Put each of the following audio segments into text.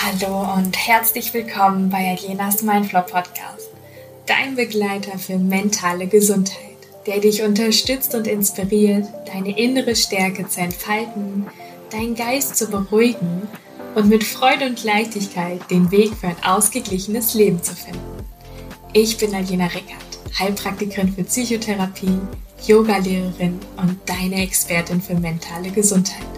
Hallo und herzlich willkommen bei Alienas Mindflow Podcast, dein Begleiter für mentale Gesundheit, der dich unterstützt und inspiriert, deine innere Stärke zu entfalten, deinen Geist zu beruhigen und mit Freude und Leichtigkeit den Weg für ein ausgeglichenes Leben zu finden. Ich bin Aliena Rickert, Heilpraktikerin für Psychotherapie, Yogalehrerin und deine Expertin für mentale Gesundheit.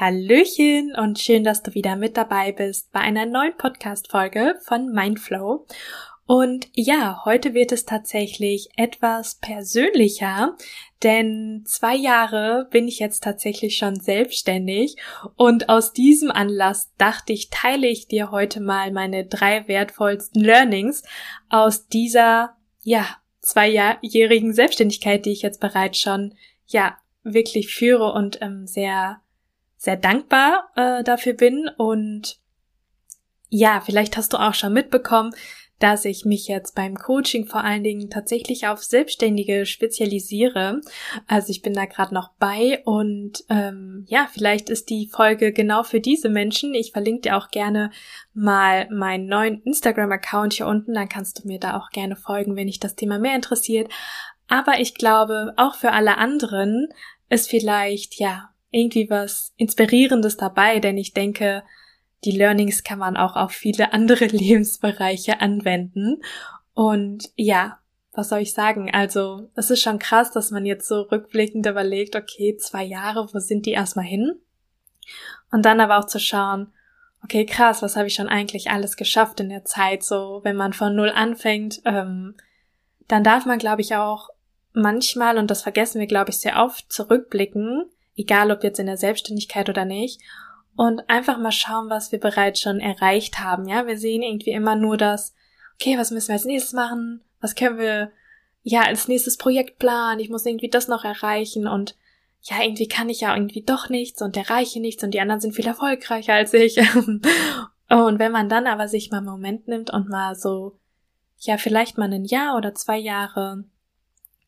Hallöchen und schön, dass du wieder mit dabei bist bei einer neuen Podcast-Folge von Mindflow. Und ja, heute wird es tatsächlich etwas persönlicher, denn zwei Jahre bin ich jetzt tatsächlich schon selbstständig und aus diesem Anlass dachte ich, teile ich dir heute mal meine drei wertvollsten Learnings aus dieser, ja, zweijährigen Selbstständigkeit, die ich jetzt bereits schon, ja, wirklich führe und ähm, sehr sehr dankbar äh, dafür bin. Und ja, vielleicht hast du auch schon mitbekommen, dass ich mich jetzt beim Coaching vor allen Dingen tatsächlich auf Selbstständige spezialisiere. Also ich bin da gerade noch bei und ähm, ja, vielleicht ist die Folge genau für diese Menschen. Ich verlinke dir auch gerne mal meinen neuen Instagram-Account hier unten, dann kannst du mir da auch gerne folgen, wenn dich das Thema mehr interessiert. Aber ich glaube, auch für alle anderen ist vielleicht ja irgendwie was Inspirierendes dabei, denn ich denke, die Learnings kann man auch auf viele andere Lebensbereiche anwenden. Und ja, was soll ich sagen? Also, es ist schon krass, dass man jetzt so rückblickend überlegt, okay, zwei Jahre, wo sind die erstmal hin? Und dann aber auch zu schauen, okay, krass, was habe ich schon eigentlich alles geschafft in der Zeit? So, wenn man von null anfängt, ähm, dann darf man, glaube ich, auch manchmal, und das vergessen wir, glaube ich, sehr oft, zurückblicken egal ob jetzt in der Selbstständigkeit oder nicht, und einfach mal schauen, was wir bereits schon erreicht haben. Ja, wir sehen irgendwie immer nur das, okay, was müssen wir als nächstes machen? Was können wir ja als nächstes Projekt planen? Ich muss irgendwie das noch erreichen und ja, irgendwie kann ich ja irgendwie doch nichts und erreiche nichts und die anderen sind viel erfolgreicher als ich. und wenn man dann aber sich mal einen Moment nimmt und mal so, ja, vielleicht mal ein Jahr oder zwei Jahre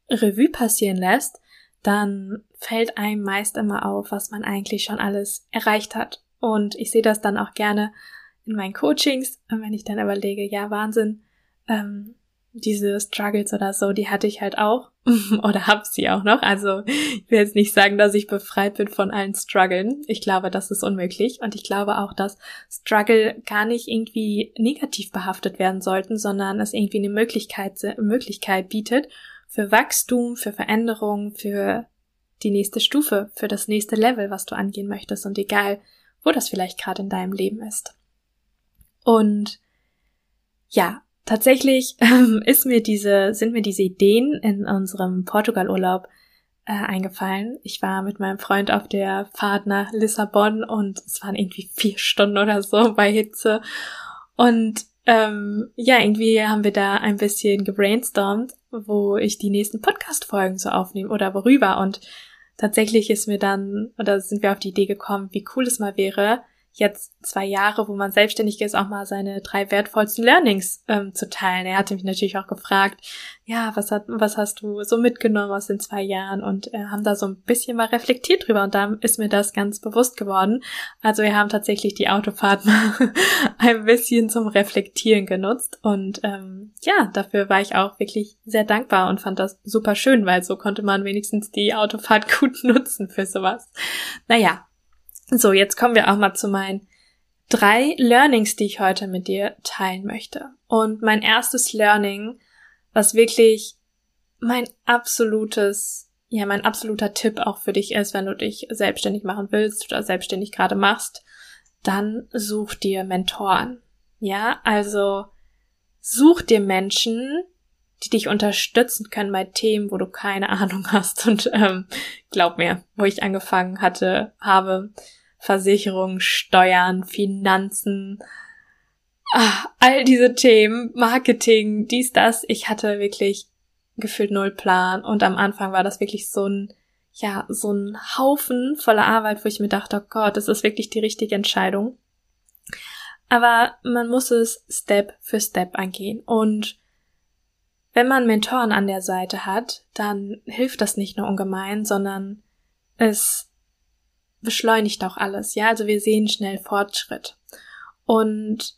Revue passieren lässt, dann fällt einem meist immer auf, was man eigentlich schon alles erreicht hat. Und ich sehe das dann auch gerne in meinen Coachings, wenn ich dann überlege, ja, Wahnsinn, ähm, diese Struggles oder so, die hatte ich halt auch oder hab sie auch noch. Also ich will jetzt nicht sagen, dass ich befreit bin von allen Struggeln. Ich glaube, das ist unmöglich und ich glaube auch, dass Struggle gar nicht irgendwie negativ behaftet werden sollten, sondern es irgendwie eine Möglichkeit, Möglichkeit bietet für Wachstum, für Veränderung, für die nächste Stufe, für das nächste Level, was du angehen möchtest und egal, wo das vielleicht gerade in deinem Leben ist. Und ja, tatsächlich ähm, ist mir diese, sind mir diese Ideen in unserem Portugal-Urlaub äh, eingefallen. Ich war mit meinem Freund auf der Fahrt nach Lissabon und es waren irgendwie vier Stunden oder so bei Hitze. Und ähm, ja, irgendwie haben wir da ein bisschen gebrainstormt, wo ich die nächsten Podcast-Folgen so aufnehme oder worüber. Und tatsächlich ist mir dann, oder sind wir auf die Idee gekommen, wie cool es mal wäre, jetzt zwei Jahre, wo man selbstständig ist, auch mal seine drei wertvollsten Learnings ähm, zu teilen. Er hatte mich natürlich auch gefragt, ja, was hat, was hast du so mitgenommen aus den zwei Jahren und äh, haben da so ein bisschen mal reflektiert drüber und da ist mir das ganz bewusst geworden. Also wir haben tatsächlich die Autofahrt mal ein bisschen zum Reflektieren genutzt und ähm, ja, dafür war ich auch wirklich sehr dankbar und fand das super schön, weil so konnte man wenigstens die Autofahrt gut nutzen für sowas. Naja, so, jetzt kommen wir auch mal zu meinen drei Learnings, die ich heute mit dir teilen möchte. Und mein erstes Learning, was wirklich mein absolutes, ja, mein absoluter Tipp auch für dich ist, wenn du dich selbstständig machen willst oder selbstständig gerade machst, dann such dir Mentoren. Ja, also such dir Menschen, die dich unterstützen können bei Themen, wo du keine Ahnung hast. Und ähm, glaub mir, wo ich angefangen hatte, habe, Versicherung, Steuern, Finanzen. ah, all diese Themen, Marketing, dies, das, ich hatte wirklich gefühlt null Plan und am Anfang war das wirklich so ein, ja, so ein Haufen voller Arbeit, wo ich mir dachte, oh Gott, das ist wirklich die richtige Entscheidung. Aber man muss es Step für Step angehen und wenn man Mentoren an der Seite hat, dann hilft das nicht nur ungemein, sondern es beschleunigt auch alles. Ja, also wir sehen schnell Fortschritt. Und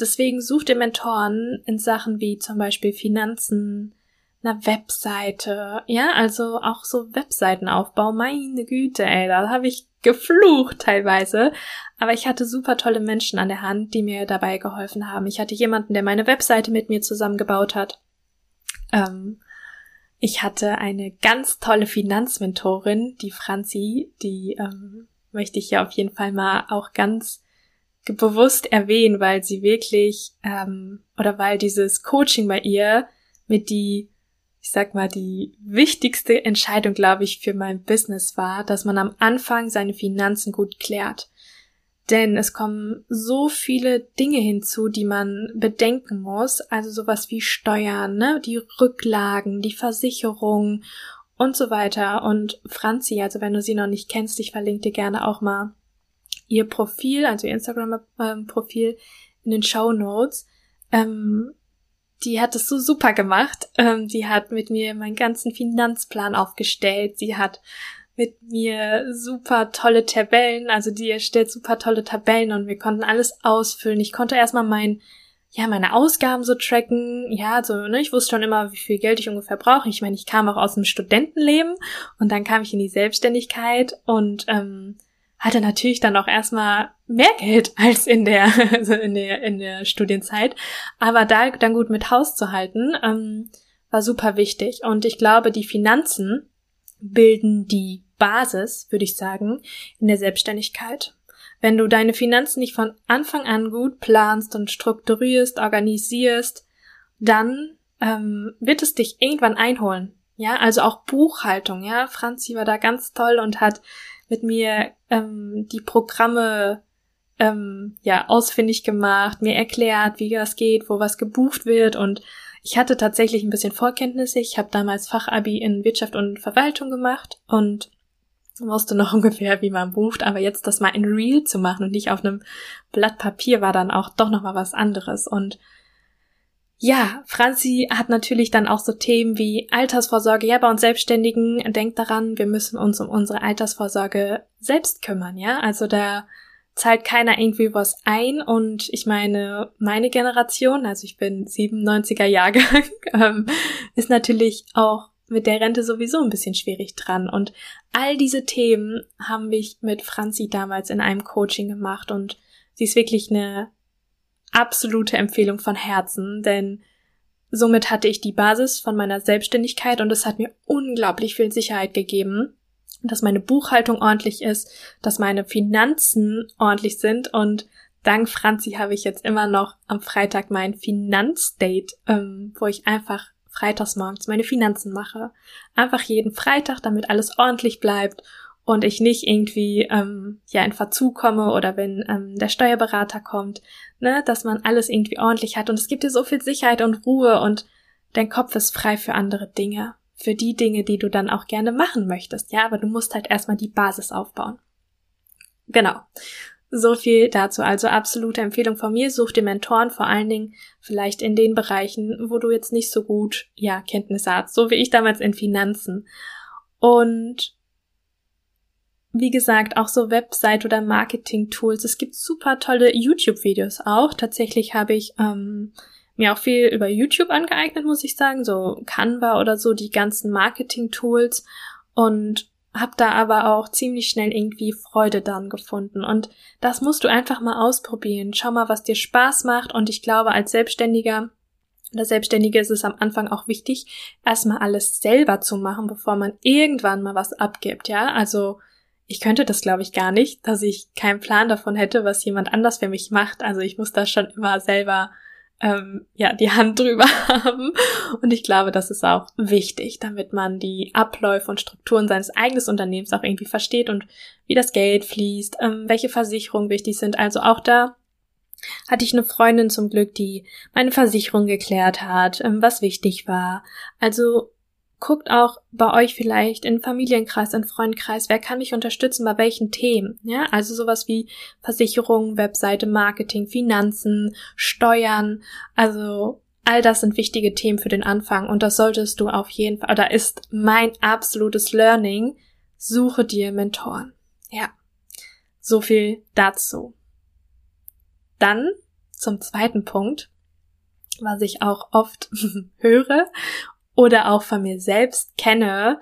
deswegen sucht ihr Mentoren in Sachen wie zum Beispiel Finanzen, einer Webseite, ja, also auch so Webseitenaufbau, meine Güte, ey, da habe ich geflucht teilweise, aber ich hatte super tolle Menschen an der Hand, die mir dabei geholfen haben. Ich hatte jemanden, der meine Webseite mit mir zusammengebaut hat. Ähm, ich hatte eine ganz tolle Finanzmentorin, die Franzi, die ähm, möchte ich ja auf jeden Fall mal auch ganz bewusst erwähnen, weil sie wirklich ähm, oder weil dieses Coaching bei ihr mit die, ich sag mal, die wichtigste Entscheidung, glaube ich, für mein Business war, dass man am Anfang seine Finanzen gut klärt. Denn es kommen so viele Dinge hinzu, die man bedenken muss, also sowas wie Steuern, ne, die Rücklagen, die Versicherung und so weiter. Und Franzi, also wenn du sie noch nicht kennst, ich verlinke dir gerne auch mal ihr Profil, also ihr Instagram-Profil in den Show Notes. Ähm, die hat es so super gemacht. Ähm, die hat mit mir meinen ganzen Finanzplan aufgestellt. Sie hat mit mir super tolle Tabellen, also die erstellt super tolle Tabellen und wir konnten alles ausfüllen. Ich konnte erstmal mein, ja, meine Ausgaben so tracken. Ja, so, ne, ich wusste schon immer, wie viel Geld ich ungefähr brauche. Ich meine, ich kam auch aus dem Studentenleben und dann kam ich in die Selbstständigkeit und ähm, hatte natürlich dann auch erstmal mehr Geld als in der, also in der, in der Studienzeit. Aber da dann gut mit Haus zu halten, ähm, war super wichtig. Und ich glaube, die Finanzen bilden die Basis, würde ich sagen, in der Selbstständigkeit. Wenn du deine Finanzen nicht von Anfang an gut planst und strukturierst, organisierst, dann ähm, wird es dich irgendwann einholen. Ja, also auch Buchhaltung, ja. Franzi war da ganz toll und hat mit mir ähm, die Programme ähm, ja ausfindig gemacht, mir erklärt, wie das geht, wo was gebucht wird und ich hatte tatsächlich ein bisschen Vorkenntnisse. Ich habe damals Fachabi in Wirtschaft und Verwaltung gemacht und wusste noch ungefähr, wie man bucht, aber jetzt das mal in Real zu machen und nicht auf einem Blatt Papier war dann auch doch noch mal was anderes und ja, Franzi hat natürlich dann auch so Themen wie Altersvorsorge. Ja, bei uns Selbstständigen, denkt daran, wir müssen uns um unsere Altersvorsorge selbst kümmern, ja. Also da zahlt keiner irgendwie was ein und ich meine, meine Generation, also ich bin 97er Jahrgang, ähm, ist natürlich auch mit der Rente sowieso ein bisschen schwierig dran. Und all diese Themen haben mich mit Franzi damals in einem Coaching gemacht. Und sie ist wirklich eine absolute Empfehlung von Herzen, denn somit hatte ich die Basis von meiner Selbstständigkeit und es hat mir unglaublich viel Sicherheit gegeben, dass meine Buchhaltung ordentlich ist, dass meine Finanzen ordentlich sind. Und dank Franzi habe ich jetzt immer noch am Freitag mein Finanzdate, ähm, wo ich einfach freitags morgens meine Finanzen mache. Einfach jeden Freitag, damit alles ordentlich bleibt und ich nicht irgendwie ähm, ja in Verzug komme oder wenn ähm, der Steuerberater kommt, ne, dass man alles irgendwie ordentlich hat und es gibt dir so viel Sicherheit und Ruhe und dein Kopf ist frei für andere Dinge, für die Dinge, die du dann auch gerne machen möchtest, ja, aber du musst halt erstmal die Basis aufbauen. Genau. So viel dazu. Also absolute Empfehlung von mir. Such dir Mentoren, vor allen Dingen vielleicht in den Bereichen, wo du jetzt nicht so gut, ja, Kenntnisse hast. So wie ich damals in Finanzen. Und wie gesagt, auch so Website oder Marketing-Tools. Es gibt super tolle YouTube-Videos auch. Tatsächlich habe ich ähm, mir auch viel über YouTube angeeignet, muss ich sagen, so Canva oder so, die ganzen Marketing-Tools und habe da aber auch ziemlich schnell irgendwie Freude dann gefunden. Und das musst du einfach mal ausprobieren. Schau mal, was dir Spaß macht. Und ich glaube, als Selbstständiger oder Selbstständige ist es am Anfang auch wichtig, erstmal alles selber zu machen, bevor man irgendwann mal was abgibt, ja. Also ich könnte das, glaube ich, gar nicht, dass ich keinen Plan davon hätte, was jemand anders für mich macht. Also ich muss da schon immer selber ähm, ja die Hand drüber haben. Und ich glaube, das ist auch wichtig, damit man die Abläufe und Strukturen seines eigenen Unternehmens auch irgendwie versteht und wie das Geld fließt, ähm, welche Versicherungen wichtig sind. Also auch da hatte ich eine Freundin zum Glück, die meine Versicherung geklärt hat, ähm, was wichtig war. Also guckt auch bei euch vielleicht in Familienkreis, in Freundkreis, wer kann mich unterstützen bei welchen Themen. Ja, also sowas wie Versicherung, Webseite, Marketing, Finanzen, Steuern. Also all das sind wichtige Themen für den Anfang und das solltest du auf jeden Fall, oder ist mein absolutes Learning, suche dir Mentoren. Ja. So viel dazu. Dann zum zweiten Punkt, was ich auch oft höre oder auch von mir selbst kenne,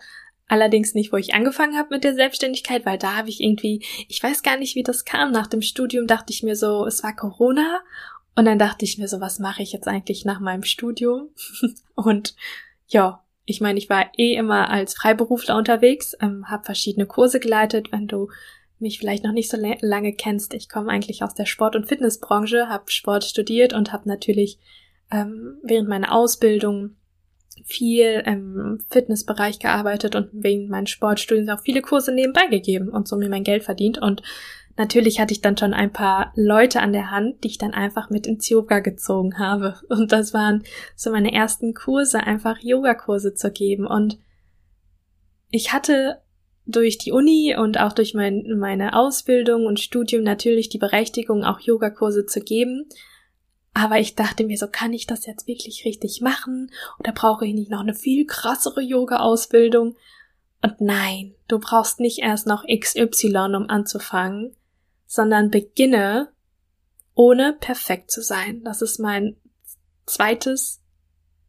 allerdings nicht, wo ich angefangen habe mit der Selbstständigkeit, weil da habe ich irgendwie, ich weiß gar nicht, wie das kam. Nach dem Studium dachte ich mir so, es war Corona und dann dachte ich mir so, was mache ich jetzt eigentlich nach meinem Studium? und ja, ich meine, ich war eh immer als Freiberufler unterwegs, ähm, habe verschiedene Kurse geleitet. Wenn du mich vielleicht noch nicht so lange kennst, ich komme eigentlich aus der Sport- und Fitnessbranche, habe Sport studiert und habe natürlich ähm, während meiner Ausbildung viel im Fitnessbereich gearbeitet und wegen meinen Sportstudiums auch viele Kurse nebenbei gegeben und so mir mein Geld verdient. Und natürlich hatte ich dann schon ein paar Leute an der Hand, die ich dann einfach mit ins Yoga gezogen habe. Und das waren so meine ersten Kurse, einfach Yogakurse zu geben. Und ich hatte durch die Uni und auch durch mein, meine Ausbildung und Studium natürlich die Berechtigung, auch Yogakurse zu geben. Aber ich dachte mir so, kann ich das jetzt wirklich richtig machen? Oder brauche ich nicht noch eine viel krassere Yoga-Ausbildung? Und nein, du brauchst nicht erst noch XY, um anzufangen, sondern beginne ohne perfekt zu sein. Das ist mein zweites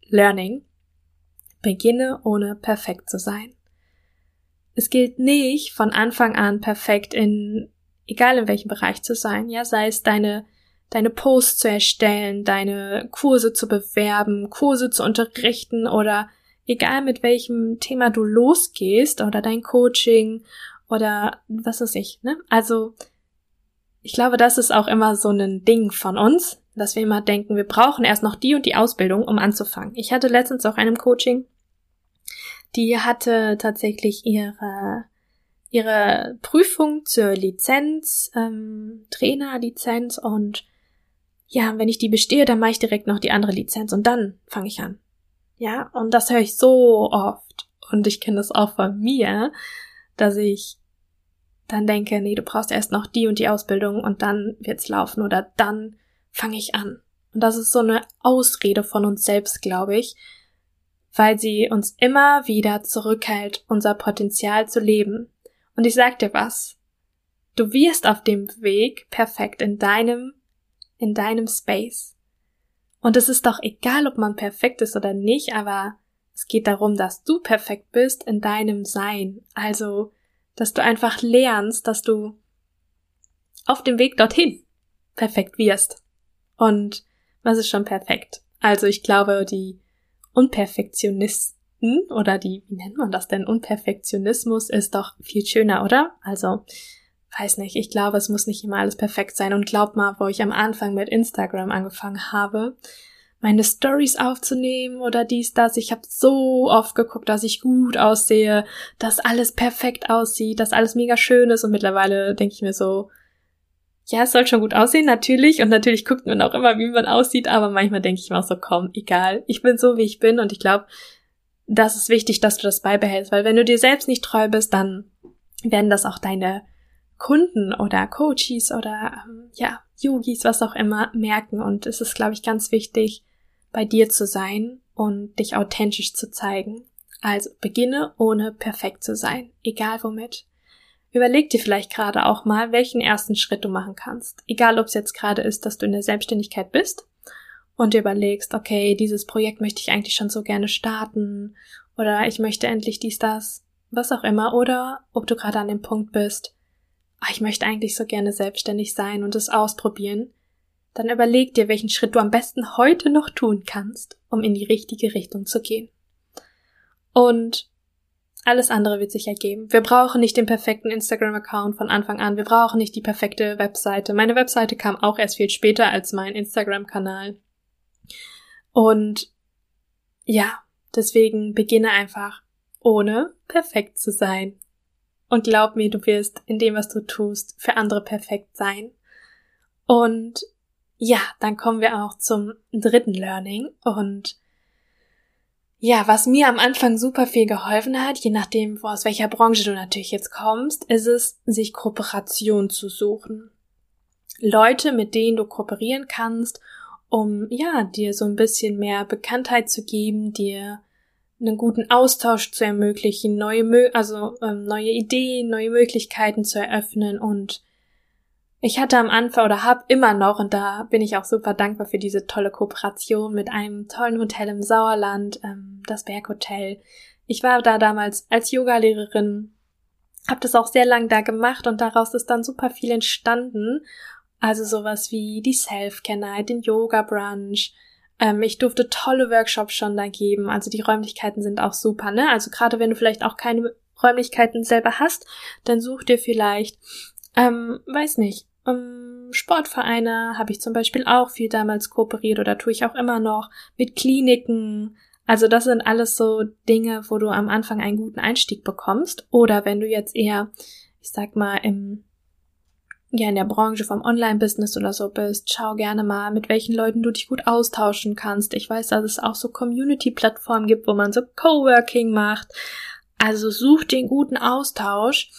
Learning. Beginne ohne perfekt zu sein. Es gilt nicht von Anfang an perfekt in, egal in welchem Bereich zu sein, ja, sei es deine deine Posts zu erstellen, deine Kurse zu bewerben, Kurse zu unterrichten oder egal mit welchem Thema du losgehst oder dein Coaching oder was weiß ich, ne? Also, ich glaube, das ist auch immer so ein Ding von uns, dass wir immer denken, wir brauchen erst noch die und die Ausbildung, um anzufangen. Ich hatte letztens auch einem Coaching, die hatte tatsächlich ihre ihre Prüfung zur Lizenz, ähm, Trainerlizenz und ja, wenn ich die bestehe, dann mache ich direkt noch die andere Lizenz und dann fange ich an. Ja, und das höre ich so oft. Und ich kenne das auch von mir, dass ich dann denke, nee, du brauchst erst noch die und die Ausbildung und dann wird's laufen oder dann fange ich an. Und das ist so eine Ausrede von uns selbst, glaube ich, weil sie uns immer wieder zurückhält, unser Potenzial zu leben. Und ich sag dir was. Du wirst auf dem Weg perfekt in deinem in deinem Space. Und es ist doch egal, ob man perfekt ist oder nicht, aber es geht darum, dass du perfekt bist in deinem Sein. Also, dass du einfach lernst, dass du auf dem Weg dorthin perfekt wirst. Und was ist schon perfekt? Also ich glaube, die Unperfektionisten oder die, wie nennt man das denn? Unperfektionismus ist doch viel schöner, oder? Also weiß nicht, ich glaube, es muss nicht immer alles perfekt sein. Und glaub mal, wo ich am Anfang mit Instagram angefangen habe, meine Stories aufzunehmen oder dies, das. Ich habe so oft geguckt, dass ich gut aussehe, dass alles perfekt aussieht, dass alles mega schön ist. Und mittlerweile denke ich mir so, ja, es soll schon gut aussehen, natürlich. Und natürlich guckt man auch immer, wie man aussieht. Aber manchmal denke ich mir auch so, komm, egal. Ich bin so, wie ich bin. Und ich glaube, das ist wichtig, dass du das beibehältst. Weil wenn du dir selbst nicht treu bist, dann werden das auch deine Kunden oder Coaches oder ähm, ja, Yogis, was auch immer, merken. Und es ist, glaube ich, ganz wichtig, bei dir zu sein und dich authentisch zu zeigen. Also beginne ohne perfekt zu sein, egal womit. Überleg dir vielleicht gerade auch mal, welchen ersten Schritt du machen kannst. Egal, ob es jetzt gerade ist, dass du in der Selbstständigkeit bist und dir überlegst, okay, dieses Projekt möchte ich eigentlich schon so gerne starten oder ich möchte endlich dies, das, was auch immer, oder ob du gerade an dem Punkt bist, oh, ich möchte eigentlich so gerne selbstständig sein und es ausprobieren, dann überleg dir, welchen Schritt du am besten heute noch tun kannst, um in die richtige Richtung zu gehen. Und alles andere wird sich ergeben. Wir brauchen nicht den perfekten Instagram-Account von Anfang an. Wir brauchen nicht die perfekte Webseite. Meine Webseite kam auch erst viel später als mein Instagram-Kanal. Und ja, deswegen beginne einfach ohne perfekt zu sein. Und glaub mir, du wirst in dem, was du tust, für andere perfekt sein. Und ja, dann kommen wir auch zum dritten Learning und ja, was mir am Anfang super viel geholfen hat, je nachdem, aus welcher Branche du natürlich jetzt kommst, ist es, sich Kooperation zu suchen. Leute, mit denen du kooperieren kannst, um, ja, dir so ein bisschen mehr Bekanntheit zu geben, dir einen guten Austausch zu ermöglichen, neue, also ähm, neue Ideen, neue Möglichkeiten zu eröffnen und ich hatte am Anfang oder habe immer noch, und da bin ich auch super dankbar für diese tolle Kooperation mit einem tollen Hotel im Sauerland, ähm, das Berghotel. Ich war da damals als Yogalehrerin, habe das auch sehr lang da gemacht und daraus ist dann super viel entstanden. Also sowas wie die Self-Care Night, den Yoga Brunch. Ähm, ich durfte tolle Workshops schon da geben. Also die Räumlichkeiten sind auch super, ne? Also gerade wenn du vielleicht auch keine Räumlichkeiten selber hast, dann such dir vielleicht, ähm, weiß nicht, um, Sportvereine habe ich zum Beispiel auch viel damals kooperiert oder tue ich auch immer noch mit Kliniken. Also das sind alles so Dinge, wo du am Anfang einen guten Einstieg bekommst. Oder wenn du jetzt eher, ich sag mal, im ja in der Branche vom Online-Business oder so bist, schau gerne mal, mit welchen Leuten du dich gut austauschen kannst. Ich weiß, dass es auch so Community-Plattformen gibt, wo man so Coworking macht. Also such den guten Austausch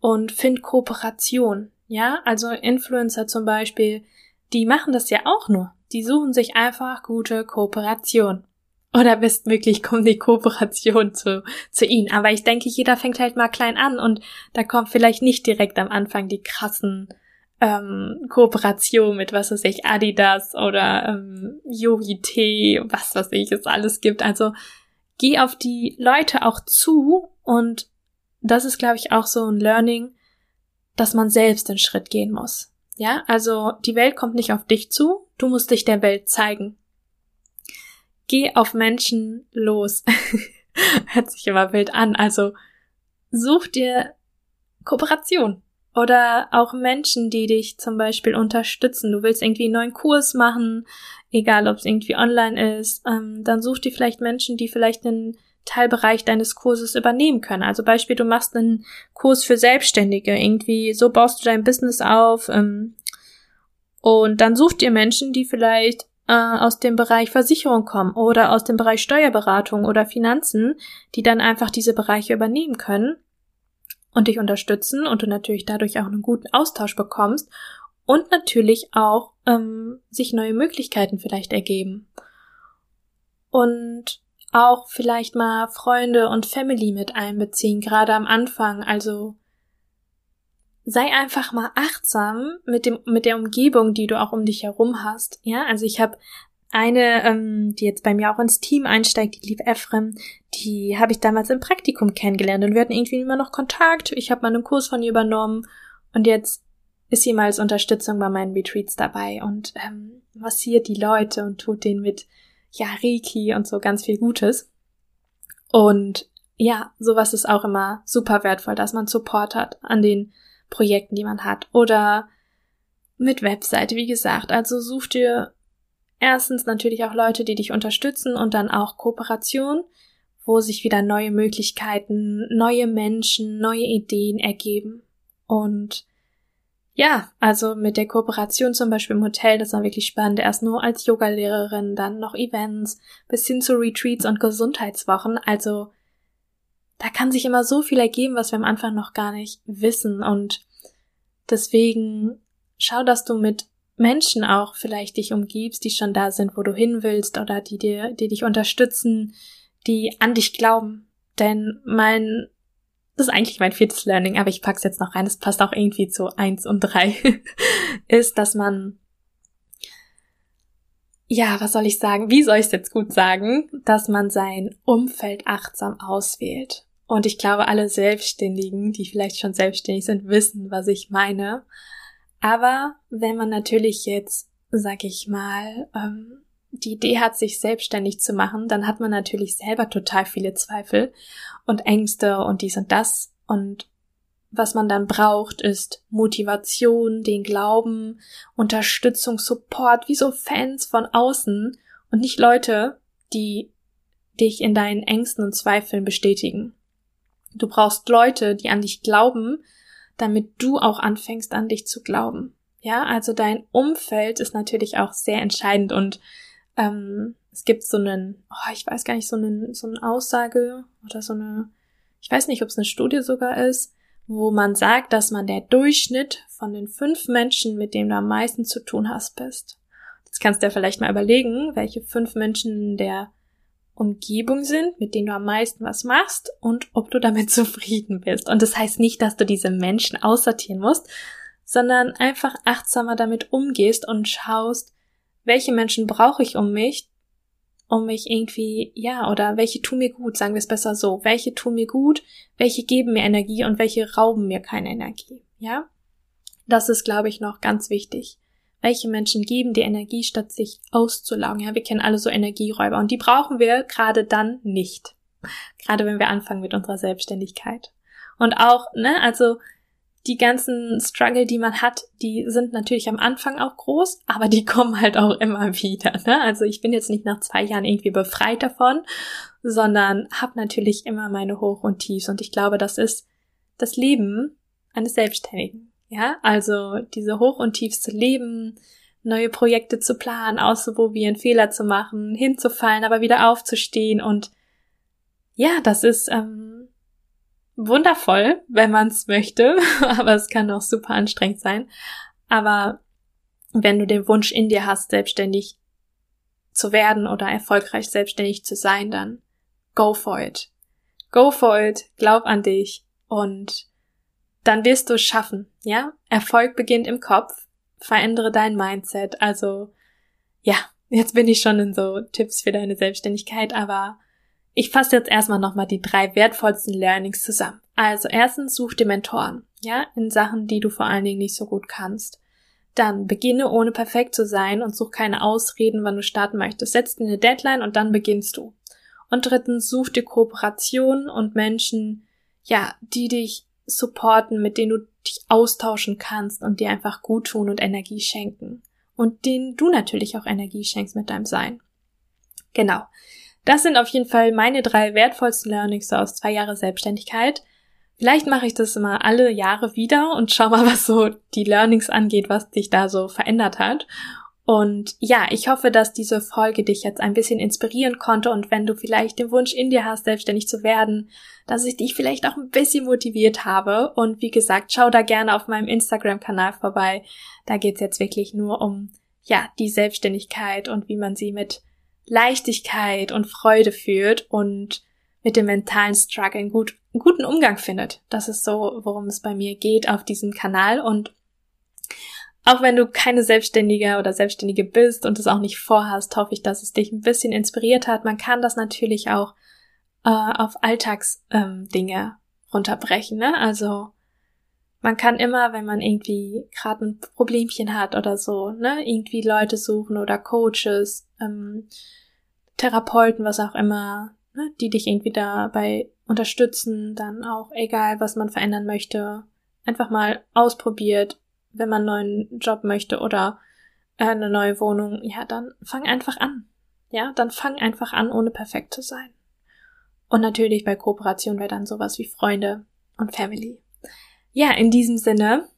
und find Kooperation. Ja, also Influencer zum Beispiel, die machen das ja auch nur. Die suchen sich einfach gute Kooperation. Oder bestmöglich kommt die Kooperation zu, zu ihnen. Aber ich denke, jeder fängt halt mal klein an und da kommt vielleicht nicht direkt am Anfang die krassen ähm, Kooperation mit was weiß ich, Adidas oder ähm, Yogi Tee, was weiß ich, es alles gibt. Also geh auf die Leute auch zu und das ist, glaube ich, auch so ein Learning, dass man selbst den Schritt gehen muss. Ja, also die Welt kommt nicht auf dich zu, du musst dich der Welt zeigen. Geh auf Menschen los. Hört sich immer wild an. Also such dir Kooperation oder auch Menschen, die dich zum Beispiel unterstützen. Du willst irgendwie einen neuen Kurs machen, egal ob es irgendwie online ist, ähm, dann such dir vielleicht Menschen, die vielleicht einen Teilbereich deines Kurses übernehmen können. Also Beispiel, du machst einen Kurs für Selbstständige, irgendwie so baust du dein Business auf ähm, und dann sucht ihr Menschen, die vielleicht äh, aus dem Bereich Versicherung kommen oder aus dem Bereich Steuerberatung oder Finanzen, die dann einfach diese Bereiche übernehmen können und dich unterstützen und du natürlich dadurch auch einen guten Austausch bekommst und natürlich auch ähm, sich neue Möglichkeiten vielleicht ergeben. Und auch vielleicht mal Freunde und Family mit einbeziehen, gerade am Anfang. Also sei einfach mal achtsam mit dem mit der Umgebung, die du auch um dich herum hast. Ja, also ich habe eine, ähm, die jetzt bei mir auch ins Team einsteigt, die liebe Ephraim, die habe ich damals im Praktikum kennengelernt und wir hatten irgendwie immer noch Kontakt. Ich habe mal einen Kurs von ihr übernommen und jetzt ist sie mal als Unterstützung bei meinen Retreats dabei und ähm, massiert die Leute und tut denen mit ja, Reiki und so ganz viel Gutes. Und ja, sowas ist auch immer super wertvoll, dass man Support hat an den Projekten, die man hat. Oder mit Webseite, wie gesagt. Also such dir erstens natürlich auch Leute, die dich unterstützen und dann auch Kooperation, wo sich wieder neue Möglichkeiten, neue Menschen, neue Ideen ergeben. Und ja, also mit der Kooperation zum Beispiel im Hotel, das war wirklich spannend. Erst nur als Yogalehrerin, dann noch Events, bis hin zu Retreats und Gesundheitswochen. Also da kann sich immer so viel ergeben, was wir am Anfang noch gar nicht wissen. Und deswegen schau, dass du mit Menschen auch vielleicht dich umgibst, die schon da sind, wo du hin willst oder die dir, die dich unterstützen, die an dich glauben. Denn mein das ist eigentlich mein viertes Learning, aber ich pack's jetzt noch rein, das passt auch irgendwie zu eins und drei, ist, dass man, ja, was soll ich sagen, wie soll ich es jetzt gut sagen, dass man sein Umfeld achtsam auswählt. Und ich glaube, alle Selbstständigen, die vielleicht schon selbstständig sind, wissen, was ich meine. Aber wenn man natürlich jetzt, sag ich mal, ähm, die Idee hat, sich selbstständig zu machen, dann hat man natürlich selber total viele Zweifel und Ängste und dies und das. Und was man dann braucht, ist Motivation, den Glauben, Unterstützung, Support, wie so Fans von außen und nicht Leute, die dich in deinen Ängsten und Zweifeln bestätigen. Du brauchst Leute, die an dich glauben, damit du auch anfängst, an dich zu glauben. Ja, also dein Umfeld ist natürlich auch sehr entscheidend und ähm, es gibt so einen, oh, ich weiß gar nicht, so einen, so eine Aussage oder so eine, ich weiß nicht, ob es eine Studie sogar ist, wo man sagt, dass man der Durchschnitt von den fünf Menschen, mit denen du am meisten zu tun hast, bist. Jetzt kannst du dir vielleicht mal überlegen, welche fünf Menschen der Umgebung sind, mit denen du am meisten was machst und ob du damit zufrieden bist. Und das heißt nicht, dass du diese Menschen aussortieren musst, sondern einfach achtsamer damit umgehst und schaust, welche Menschen brauche ich um mich, um mich irgendwie, ja, oder welche tun mir gut, sagen wir es besser so, welche tun mir gut, welche geben mir Energie und welche rauben mir keine Energie, ja? Das ist, glaube ich, noch ganz wichtig. Welche Menschen geben dir Energie, statt sich auszulaugen? Ja, wir kennen alle so Energieräuber und die brauchen wir gerade dann nicht. Gerade wenn wir anfangen mit unserer Selbstständigkeit. Und auch, ne, also die ganzen Struggle, die man hat, die sind natürlich am Anfang auch groß, aber die kommen halt auch immer wieder. Ne? Also ich bin jetzt nicht nach zwei Jahren irgendwie befreit davon, sondern habe natürlich immer meine Hoch- und Tiefs. Und ich glaube, das ist das Leben eines Selbstständigen. Ja, also diese Hoch- und Tiefs zu leben, neue Projekte zu planen, auszuprobieren, Fehler zu machen, hinzufallen, aber wieder aufzustehen und ja, das ist ähm, wundervoll, wenn man es möchte, aber es kann auch super anstrengend sein. Aber wenn du den Wunsch in dir hast, selbstständig zu werden oder erfolgreich selbstständig zu sein, dann go for it. Go for it, glaub an dich und dann wirst du es schaffen, ja? Erfolg beginnt im Kopf, verändere dein Mindset, also ja, jetzt bin ich schon in so Tipps für deine Selbstständigkeit, aber ich fasse jetzt erstmal nochmal die drei wertvollsten Learnings zusammen. Also erstens such dir Mentoren, ja, in Sachen, die du vor allen Dingen nicht so gut kannst. Dann beginne ohne perfekt zu sein und such keine Ausreden, wann du starten möchtest. Setz dir eine Deadline und dann beginnst du. Und drittens such dir Kooperationen und Menschen, ja, die dich supporten, mit denen du dich austauschen kannst und dir einfach gut tun und Energie schenken. Und denen du natürlich auch Energie schenkst mit deinem Sein. Genau. Das sind auf jeden Fall meine drei wertvollsten Learnings aus zwei Jahre Selbstständigkeit. Vielleicht mache ich das immer alle Jahre wieder und schau mal, was so die Learnings angeht, was dich da so verändert hat. Und ja, ich hoffe, dass diese Folge dich jetzt ein bisschen inspirieren konnte und wenn du vielleicht den Wunsch in dir hast, selbstständig zu werden, dass ich dich vielleicht auch ein bisschen motiviert habe. Und wie gesagt, schau da gerne auf meinem Instagram-Kanal vorbei. Da geht's jetzt wirklich nur um, ja, die Selbstständigkeit und wie man sie mit Leichtigkeit und Freude führt und mit dem mentalen Struggle einen, gut, guten Umgang findet. Das ist so, worum es bei mir geht auf diesem Kanal. Und auch wenn du keine Selbstständige oder Selbstständige bist und es auch nicht vorhast, hoffe ich, dass es dich ein bisschen inspiriert hat. Man kann das natürlich auch äh, auf Alltagsdinge ähm, runterbrechen. Ne? Also man kann immer, wenn man irgendwie gerade ein Problemchen hat oder so, ne, irgendwie Leute suchen oder Coaches, ähm, Therapeuten, was auch immer, ne, die dich irgendwie dabei unterstützen, dann auch egal, was man verändern möchte, einfach mal ausprobiert, wenn man einen neuen Job möchte oder äh, eine neue Wohnung, ja, dann fang einfach an. Ja, dann fang einfach an, ohne perfekt zu sein. Und natürlich bei Kooperation wäre dann sowas wie Freunde und Family. Ja, in diesem Sinne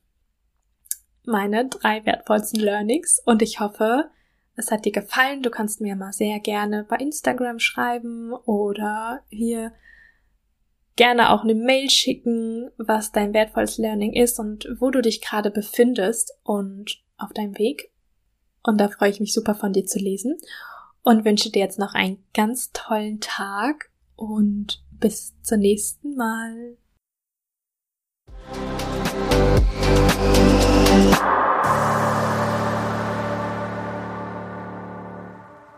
meine drei wertvollsten Learnings und ich hoffe, es hat dir gefallen. Du kannst mir mal sehr gerne bei Instagram schreiben oder hier gerne auch eine Mail schicken, was dein wertvolles Learning ist und wo du dich gerade befindest und auf deinem Weg. Und da freue ich mich super von dir zu lesen und wünsche dir jetzt noch einen ganz tollen Tag und bis zum nächsten Mal.